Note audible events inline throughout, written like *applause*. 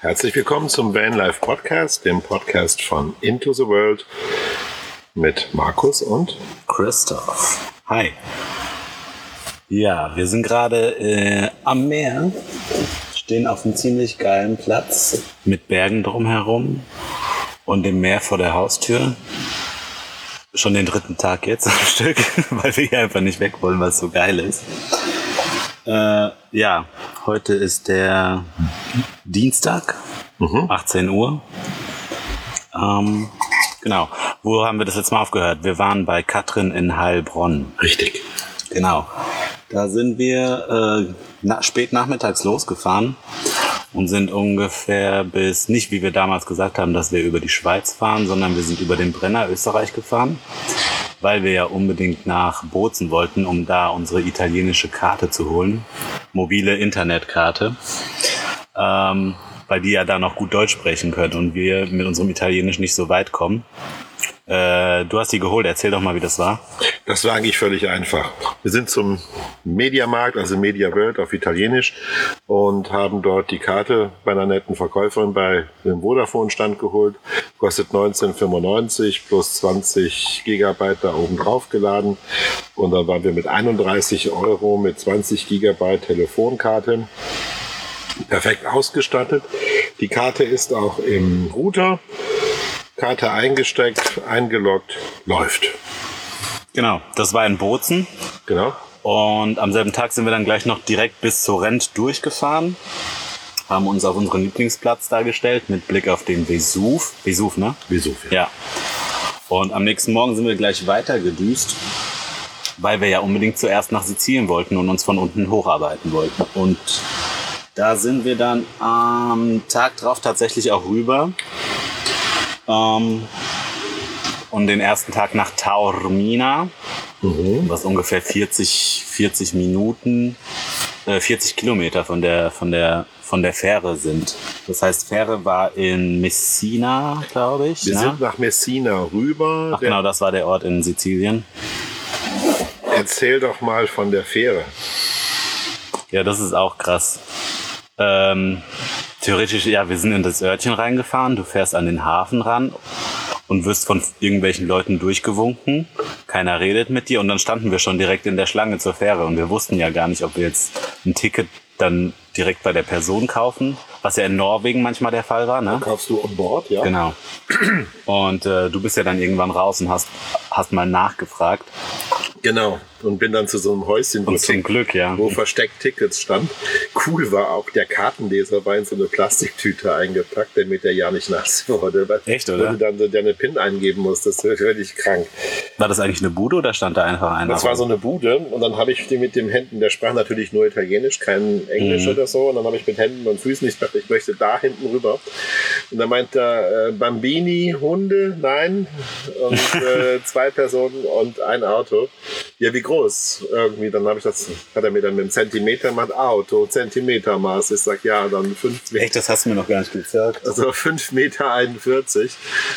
Herzlich willkommen zum Vanlife Podcast, dem Podcast von Into the World mit Markus und Christoph. Hi. Ja, wir sind gerade äh, am Meer, stehen auf einem ziemlich geilen Platz mit Bergen drumherum und dem Meer vor der Haustür. Schon den dritten Tag jetzt am *laughs* Stück, weil wir hier einfach nicht weg wollen, weil es so geil ist. Äh, ja, heute ist der Dienstag, 18 Uhr. Ähm, genau. Wo haben wir das jetzt mal aufgehört? Wir waren bei Katrin in Heilbronn. richtig. Genau. Da sind wir äh, na, spät nachmittags losgefahren und sind ungefähr bis, nicht wie wir damals gesagt haben, dass wir über die Schweiz fahren, sondern wir sind über den Brenner Österreich gefahren, weil wir ja unbedingt nach Bozen wollten, um da unsere italienische Karte zu holen. Mobile Internetkarte. Ähm, weil die ja da noch gut Deutsch sprechen können und wir mit unserem Italienisch nicht so weit kommen. Äh, du hast die geholt, erzähl doch mal, wie das war. Das war eigentlich völlig einfach. Wir sind zum Mediamarkt, also Media World auf Italienisch und haben dort die Karte bei einer netten Verkäuferin bei dem Vodafone-Stand geholt. Kostet 19,95 plus 20 Gigabyte da oben drauf geladen. Und dann waren wir mit 31 Euro mit 20 Gigabyte Telefonkarte perfekt ausgestattet. Die Karte ist auch im Router. Karte eingesteckt, eingeloggt, läuft. Genau, das war in Bozen. Genau. Und am selben Tag sind wir dann gleich noch direkt bis zur Rent durchgefahren. Haben uns auf unseren Lieblingsplatz dargestellt mit Blick auf den Vesuv. Vesuv, ne? Wieso? Ja. Und am nächsten Morgen sind wir gleich weiter gedüst, weil wir ja unbedingt zuerst nach Sizilien wollten und uns von unten hocharbeiten wollten. Und da sind wir dann am Tag drauf tatsächlich auch rüber. Ähm, und den ersten Tag nach Taormina, was ungefähr 40, 40 Minuten, äh, 40 Kilometer von der, von der, von der Fähre sind. Das heißt, Fähre war in Messina, glaube ich. Wir ne? sind nach Messina rüber. Ach genau, das war der Ort in Sizilien. Erzähl doch mal von der Fähre. Ja, das ist auch krass. Ähm, theoretisch, ja, wir sind in das Örtchen reingefahren, du fährst an den Hafen ran und wirst von irgendwelchen Leuten durchgewunken. Keiner redet mit dir und dann standen wir schon direkt in der Schlange zur Fähre und wir wussten ja gar nicht, ob wir jetzt ein Ticket dann direkt bei der Person kaufen, was ja in Norwegen manchmal der Fall war, ne? Kaufst du on board, ja? Genau. Und äh, du bist ja dann irgendwann raus und hast, hast mal nachgefragt. Genau. Und bin dann zu so einem Häuschen, wo, zum Glück, ja. wo versteckt Tickets stand. Cool war auch, der Kartenleser war in so eine Plastiktüte eingepackt, damit der ja nicht nass wurde. Weil- Echt, oder? Wo du dann so deine PIN eingeben musst. Das ist völlig krank. War das eigentlich eine Bude oder stand da einfach einer? Das war so eine Bude und dann habe ich die mit dem Händen, der sprach natürlich nur Italienisch, kein Englisch Mhm. oder so. Und dann habe ich mit Händen und Füßen, ich dachte, ich möchte da hinten rüber. Und dann meinte er, äh, Bambini, Hunde, nein. Und *laughs* äh, zwei Personen und ein Auto. Ja, wie groß? Irgendwie, dann habe ich das, hat er mir dann mit einem Zentimeter gemacht, Auto, Zentimetermaß. Ich sag, ja, dann fünf Meter. Echt, das hast du mir noch gar nicht gesagt. Also 5,41 Meter. 41.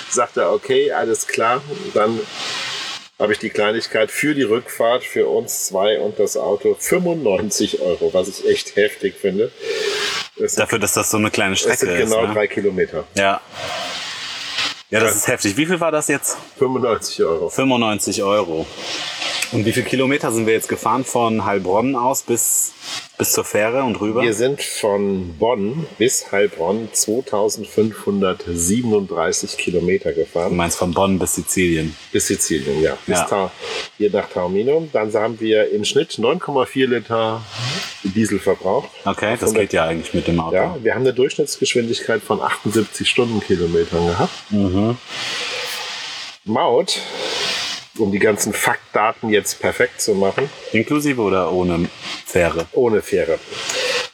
Sagt er, okay, alles klar. Dann habe ich die Kleinigkeit für die Rückfahrt für uns zwei und das Auto 95 Euro, was ich echt heftig finde. Sind, Dafür, dass das so eine kleine Strecke sind genau ist. Ne? drei Kilometer. Ja. Ja, das ist heftig. Wie viel war das jetzt? 95 Euro. 95 Euro. Und wie viele Kilometer sind wir jetzt gefahren von Heilbronn aus bis, bis zur Fähre und rüber? Wir sind von Bonn bis Heilbronn 2537 Kilometer Du gefahren. meinst von Bonn bis Sizilien. Bis Sizilien, ja. Bis Ja. Ta hier nach Taormino. Dann haben wir im Schnitt 9,4 Liter Diesel verbraucht. Okay, das geht ja eigentlich mit dem Auto. Ja, wir haben eine Durchschnittsgeschwindigkeit von 78 Stundenkilometern gehabt. Mhm. Maut, um die ganzen Faktdaten jetzt perfekt zu machen, Inklusive oder ohne Fähre? ohne Fähre.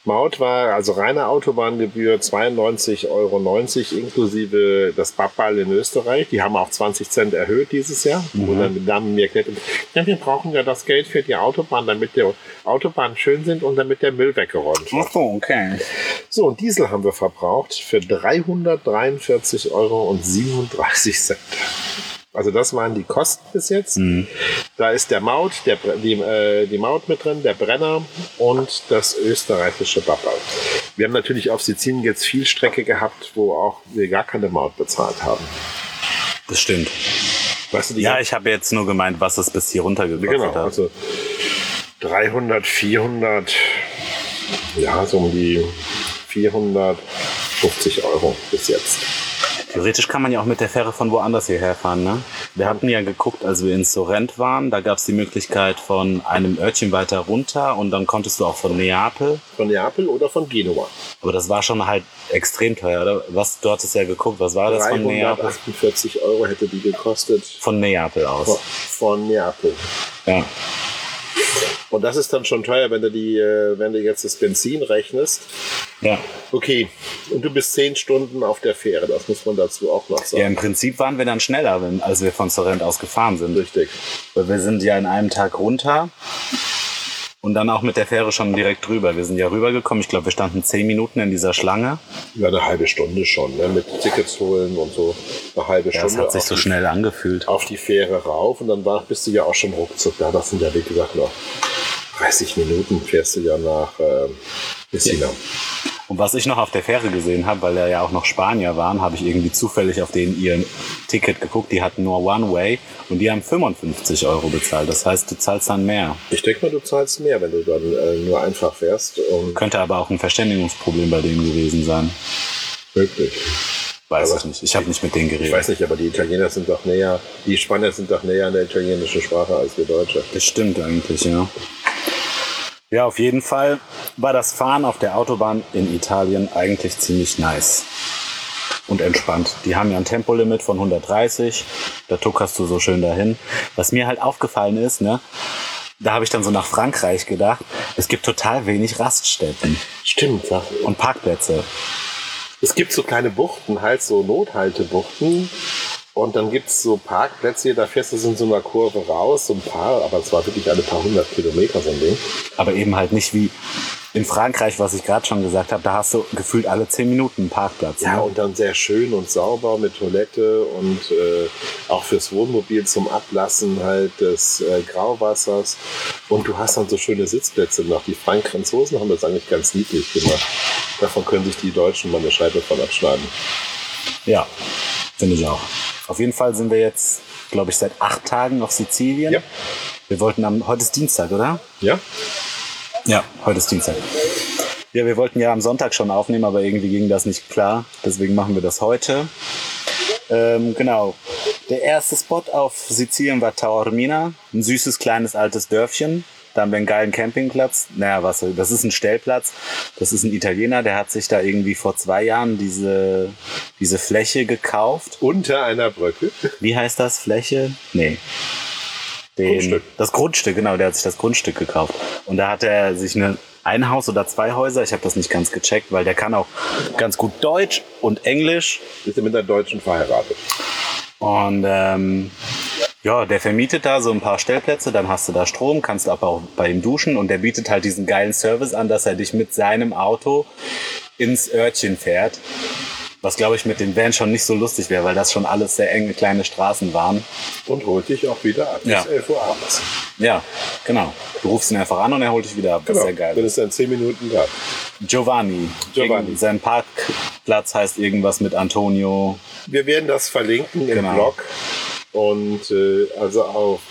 Maut war also reine Autobahngebühr 92,90 Euro inklusive das Babbal in Österreich. Die haben auch 20 Cent erhöht dieses Jahr. Mhm. Und dann Damen mir erklärt, ja, wir brauchen ja das Geld für die Autobahn, damit die Autobahnen schön sind und damit der Müll weggeräumt wird. Ach so, okay. So, und Diesel haben wir verbraucht für 343,37 Euro. Also das waren die Kosten bis jetzt. Mhm. Da ist der Maut, der, die, äh, die Maut mit drin, der Brenner und das österreichische Bappal. Wir haben natürlich auf Sizilien jetzt viel Strecke gehabt, wo auch wir gar keine Maut bezahlt haben. Das stimmt. Weißt du, Ja, ich habe jetzt nur gemeint, was es bis hier runtergekostet Genau, hat. also 300, 400, ja, so um die 450 Euro bis jetzt. Theoretisch kann man ja auch mit der Fähre von woanders hierher fahren, ne? Wir hatten ja geguckt, als wir in Sorrent waren, da gab es die Möglichkeit von einem Örtchen weiter runter und dann konntest du auch von Neapel, Von Neapel oder von Genua. aber das war schon halt extrem teuer, oder? Was, du hattest ja geguckt, was war das von Neapel? 348 Euro hätte die gekostet Von Neapel von, aus. von Neapel. Ja. Und das ist dann schon teuer, wenn du die, äh, wenn du jetzt das Benzin rechnest. Ja. Okay, und du bist zehn Stunden auf der Fähre, das muss man dazu auch noch ja, sagen. im Prinzip waren wir dann schneller, wenn, als wir von Sorrent aus gefahren sind. Richtig. Weil wir sind ja in einem Tag runter und dann auch mit der Fähre schon direkt drüber. Wir sind ja rübergekommen. Ich glaube, wir standen zehn Minuten in dieser Schlange. Ja, eine halbe Stunde schon, ne? mit Tickets holen und so. Eine halbe Ja, das Stunde hat sich so die schnell angefühlt. auf die Fähre rauf und dann war, bist du ja auch schon ruckzuck da. Das sind ja, wie gesagt, noch 30 Minuten fährst du ja nach äh, Messina. Und was ich noch auf der Fähre gesehen habe, weil da ja auch noch Spanier waren, habe ich irgendwie zufällig auf denen ihr Ticket geguckt. Die hatten nur One Way und die haben 55 Euro bezahlt. Das heißt, du zahlst dann mehr. Ich denke mal, du zahlst mehr, wenn du dann äh, nur einfach fährst. Könnte aber auch ein Verständigungsproblem bei denen gewesen sein. möglich. Weiß Aber ich nicht. Ich habe nicht mit denen Ich geredet. weiß nicht, aber die Italiener sind doch näher, die Spanier sind doch näher an der italienischen Sprache als wir Deutsche. Das stimmt eigentlich, ja. Ja, auf jeden Fall war das Fahren auf der Autobahn in Italien eigentlich ziemlich nice und entspannt. Die haben ja ein Tempolimit von 130, da tuckerst du so schön dahin. Was mir halt aufgefallen ist, ne, da habe ich dann so nach Frankreich gedacht, es gibt total wenig Raststätten Stimmt, ja. und Parkplätze. Es gibt so kleine Buchten, halt so Nothaltebuchten. Und dann gibt's so Parkplätze, da fährst du so in so einer Kurve raus, so ein paar, aber es war wirklich alle paar hundert Kilometer so ein Ding. Aber eben halt nicht wie in Frankreich, was ich gerade schon gesagt habe, da hast du gefühlt alle 10 Minuten einen Parkplatz. Ja, ne? und dann sehr schön und sauber mit Toilette und äh, auch fürs Wohnmobil zum Ablassen halt des äh, Grauwassers. Und du hast dann so schöne Sitzplätze noch. Die Frank Franzosen haben das eigentlich ganz niedlich gemacht. Davon können sich die Deutschen mal eine Scheibe von abschneiden. Ja, finde ich auch. Auf jeden Fall sind wir jetzt, glaube ich, seit acht Tagen auf Sizilien. Ja. Wir wollten am, heute ist Dienstag, oder? Ja? Ja, heute ist Dienstag. Ja, wir wollten ja am Sonntag schon aufnehmen, aber irgendwie ging das nicht klar. Deswegen machen wir das heute. Ähm, genau. Der erste Spot auf Sizilien war Taormina, ein süßes kleines altes Dörfchen. Da haben wir einen geilen Campingplatz. Naja, was, das ist ein Stellplatz. Das ist ein Italiener, der hat sich da irgendwie vor zwei Jahren diese, diese Fläche gekauft. Unter einer Brücke. Wie heißt das? Fläche? Nee. Den, Grundstück. Das Grundstück, genau, der hat sich das Grundstück gekauft. Und da hat er sich eine, ein Haus oder zwei Häuser, ich habe das nicht ganz gecheckt, weil der kann auch ganz gut Deutsch und Englisch. Ist er mit einer Deutschen verheiratet. Und ähm, ja, der vermietet da so ein paar Stellplätze, dann hast du da Strom, kannst aber auch bei ihm duschen und der bietet halt diesen geilen Service an, dass er dich mit seinem Auto ins Örtchen fährt. Was glaube ich mit den Van schon nicht so lustig wäre, weil das schon alles sehr enge kleine Straßen waren. Und holt dich auch wieder ab. Ja. Bis 11 Uhr abends. Ja, genau. Du rufst ihn einfach an und er holt dich wieder ab. Das ist sehr Dann geil. ist er in 10 Minuten da. Giovanni. Giovanni. Sein Parkplatz heißt irgendwas mit Antonio. Wir werden das verlinken im Genau. Blog. Und äh, also auf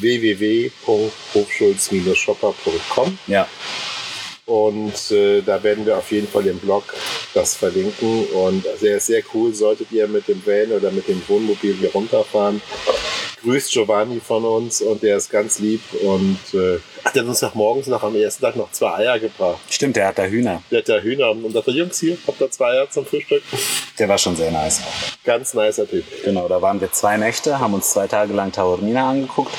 www.hochschulz-shopper.com. Ja, Und äh, da werden wir auf jeden Fall im Blog das verlinken. Und sehr, sehr cool, solltet ihr mit dem Van oder mit dem Wohnmobil hier runterfahren. Grüßt Giovanni von uns und der ist ganz lieb. Und äh, der hat uns noch morgens noch am ersten Tag noch zwei Eier gebracht. stimmt, der hat da Hühner. Der hat ja Hühner und sagt, Jungs, hier, habt ihr zwei Eier zum Frühstück? Der war schon sehr nice. Ganz nicer Typ. Genau, da waren wir zwei Nächte, haben uns zwei Tage lang Taormina angeguckt.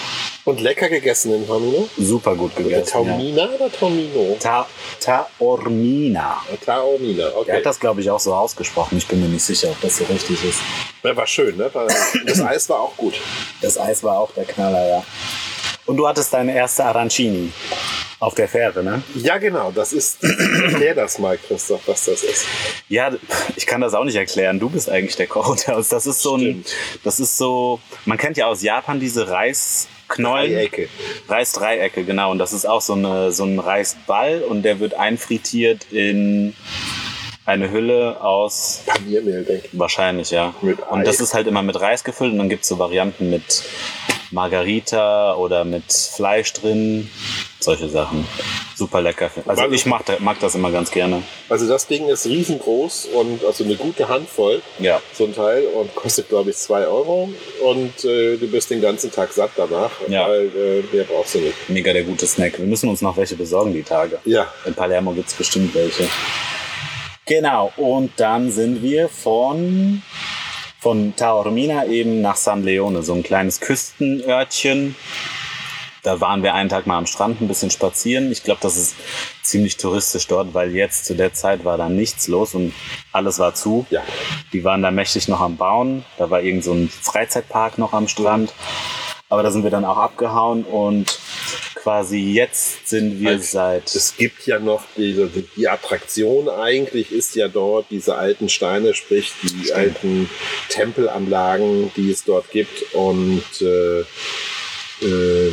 Und lecker gegessen in Taumino? Super gut gegessen. Ja. Taumina oder Taumino? Ta Taormina. Taumina, okay. Der hat das, glaube ich, auch so ausgesprochen. Ich bin mir nicht sicher, ob das so richtig ist. Ja, war schön, ne? Das Eis war auch gut. Das Eis war auch der Knaller, ja. Und du hattest deine erste Arancini Auf der Fähre, ne? Ja, genau, das ist, erklär das mal, Christoph, was das ist. Ja, ich kann das auch nicht erklären. Du bist eigentlich der Koch. Das ist so ein, Stimmt. das ist so, man kennt ja aus Japan diese Reisknollen. Dreiecke. Reisdreiecke, genau. Und das ist auch so, eine, so ein Reisball und der wird einfrittiert in eine Hülle aus Paniermehl, denke ich. Wahrscheinlich, ja. Und das ist halt immer mit Reis gefüllt und dann gibt es so Varianten mit Margarita oder mit Fleisch drin. Solche Sachen. Super lecker. Also Weil- ich mag, mag das immer ganz gerne. Also das Ding ist riesengroß und also eine gute Handvoll, Ja. so ein Teil, und kostet, glaube ich, 2 Euro. Und äh, du bist den ganzen Tag satt danach, Ja. weil äh, mehr brauchst du nicht. Mega der gute Snack. Wir müssen uns noch welche besorgen die Tage. Ja, In Palermo gibt es bestimmt welche. Genau, und dann sind wir von, von Taormina eben nach San Leone, so ein kleines Küstenörtchen. Da waren wir einen Tag mal am Strand ein bisschen spazieren. Ich glaube, das ist ziemlich touristisch dort, weil jetzt zu der Zeit war da nichts los und alles war zu. ja. Die waren da mächtig noch am Bauen. Da war irgend so ein Freizeitpark noch am Strand. Aber da sind wir dann auch abgehauen und quasi jetzt sind wir Also, seit Es gibt ja noch diese, die Attraktion eigentlich ist ja dort diese alten Steine, sprich die alten Tempelanlagen, die es dort gibt. Und äh, äh,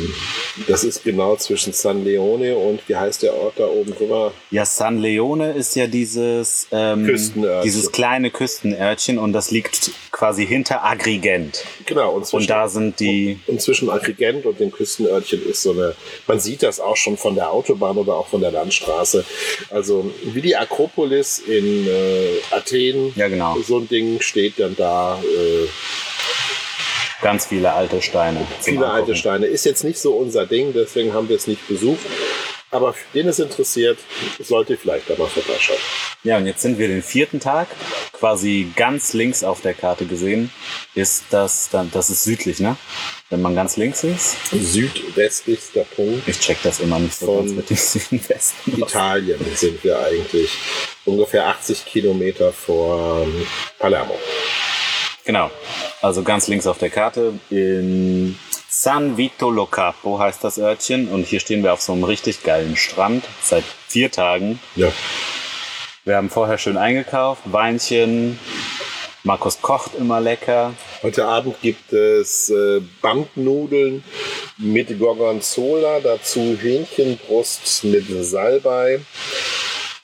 das ist genau zwischen San Leone und wie heißt der Ort da oben drüber? Ja, San Leone ist ja dieses, ähm, dieses kleine Küstenörtchen und das liegt quasi hinter Agrigent. Genau, und zwischen, Und da sind die, und zwischen Agrigent und dem Küstenörtchen ist so eine, man sieht das auch schon von der Autobahn oder auch von der Landstraße. Also wie die Akropolis in äh, Athen, Ja, genau. so ein Ding steht dann da. Äh, ganz viele alte Steine. viele alte Angucken. Steine. Ist jetzt nicht so unser Ding, deswegen haben wir es nicht besucht. Aber für den es interessiert, sollte vielleicht da mal vorbeischauen. Ja, und jetzt sind wir den vierten Tag, quasi ganz links auf der Karte gesehen, ist das dann, das ist südlich, ne? Wenn man ganz links ist. Südwestlichster Punkt Ich check das immer nicht so ganz mit dem Süden-Westen. Italien sind wir eigentlich. Ungefähr 80 Kilometer vor ähm, Palermo. Genau. Also ganz links auf der Karte in San Vito Lo Capo heißt das Örtchen und hier stehen wir auf so einem richtig geilen Strand seit vier Tagen. Ja. Wir haben vorher schön eingekauft, Weinchen. Markus kocht immer lecker. Heute Abend gibt es äh, Bandnudeln mit Gorgonzola, dazu Hähnchenbrust mit Salbei.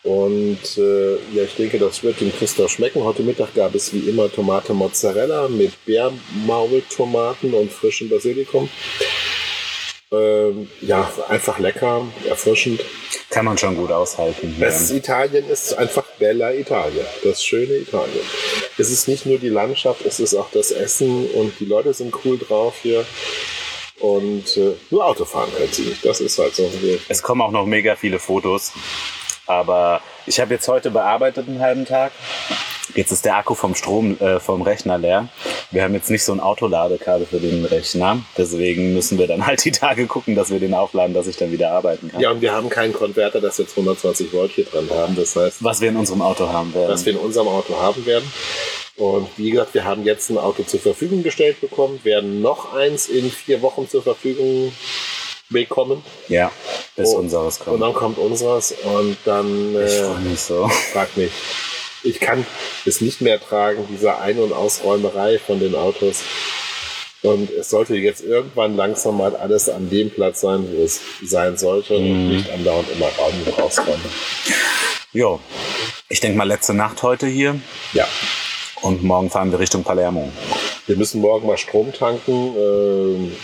Und äh, ja, ich denke, das wird dem Christoph schmecken. Heute Mittag gab es wie immer Tomate Mozzarella mit Bärmaultomaten und frischem Basilikum. Ähm, ja, einfach lecker, erfrischend. Kann man schon gut aushalten. Das Italien ist einfach Bella Italia, das schöne Italien. Es ist nicht nur die Landschaft, es ist auch das Essen und die Leute sind cool drauf hier. Und äh, nur Autofahren können sie nicht. Das ist halt so. Es kommen auch noch mega viele Fotos. Aber ich habe jetzt heute bearbeitet einen halben Tag. Jetzt ist der Akku vom Strom, äh, vom Rechner leer. Wir haben jetzt nicht so ein Autoladekabel für den Rechner. Deswegen müssen wir dann *laughs* halt die Tage gucken, dass wir den aufladen, dass ich dann wieder arbeiten kann. Ja, und wir haben keinen Konverter, das jetzt 120 Volt hier dran haben. Das heißt, Was wir in unserem Auto haben werden. was wir in unserem Auto haben werden. Und wie gesagt, wir haben jetzt ein Auto zur Verfügung gestellt bekommen, werden noch eins in vier Wochen zur Verfügung bekommen. ja, bis Oh, unseres Und kommt. dann kommt unseres und dann Ich äh, freue mich so. *laughs* frag mich. Ich kann es nicht mehr tragen, diese Ein- und Ausräumerei von den Autos. Und es sollte jetzt irgendwann langsam mal alles an dem Platz sein, wo es sein sollte und nicht andauernd immer Raum und rausräumen. Jo, ich denke mal letzte Nacht heute hier Ja. und morgen fahren wir Richtung Palermo. Wir müssen morgen mal Strom tanken. Ähm,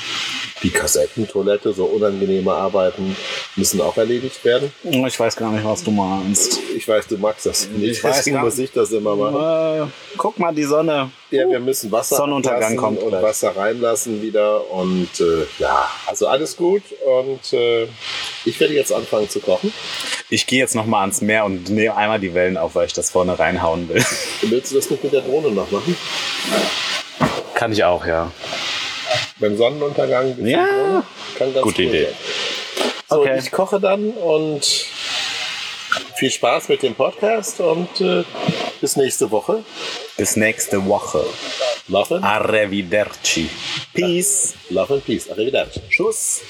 die Kassettentoilette, so unangenehme Arbeiten müssen auch erledigt werden. Ich weiß gar nicht, was du meinst. Ich weiß, du magst das nicht, Ich weiß deswegen muss ich das immer machen. Äh, guck mal, die Sonne. Ja, wir müssen Wasser Sonnenuntergang kommt und gleich. Wasser reinlassen wieder. Und äh, ja, also alles gut. Und äh, ich werde jetzt anfangen zu kochen. Ich gehe jetzt noch mal ans Meer und nehme einmal die Wellen auf, weil ich das vorne reinhauen will. Willst du das nicht mit der Drohne noch machen? Kann ich auch, ja. Beim Sonnenuntergang? Ja. Kann ganz Gute cool Idee. sein. So, Okay. ich koche dann und viel Spaß mit dem Podcast und äh, bis nächste Woche. Bis nächste Woche. Love and, Arrivederci. Peace. love and peace. Arrivederci. Tschüss.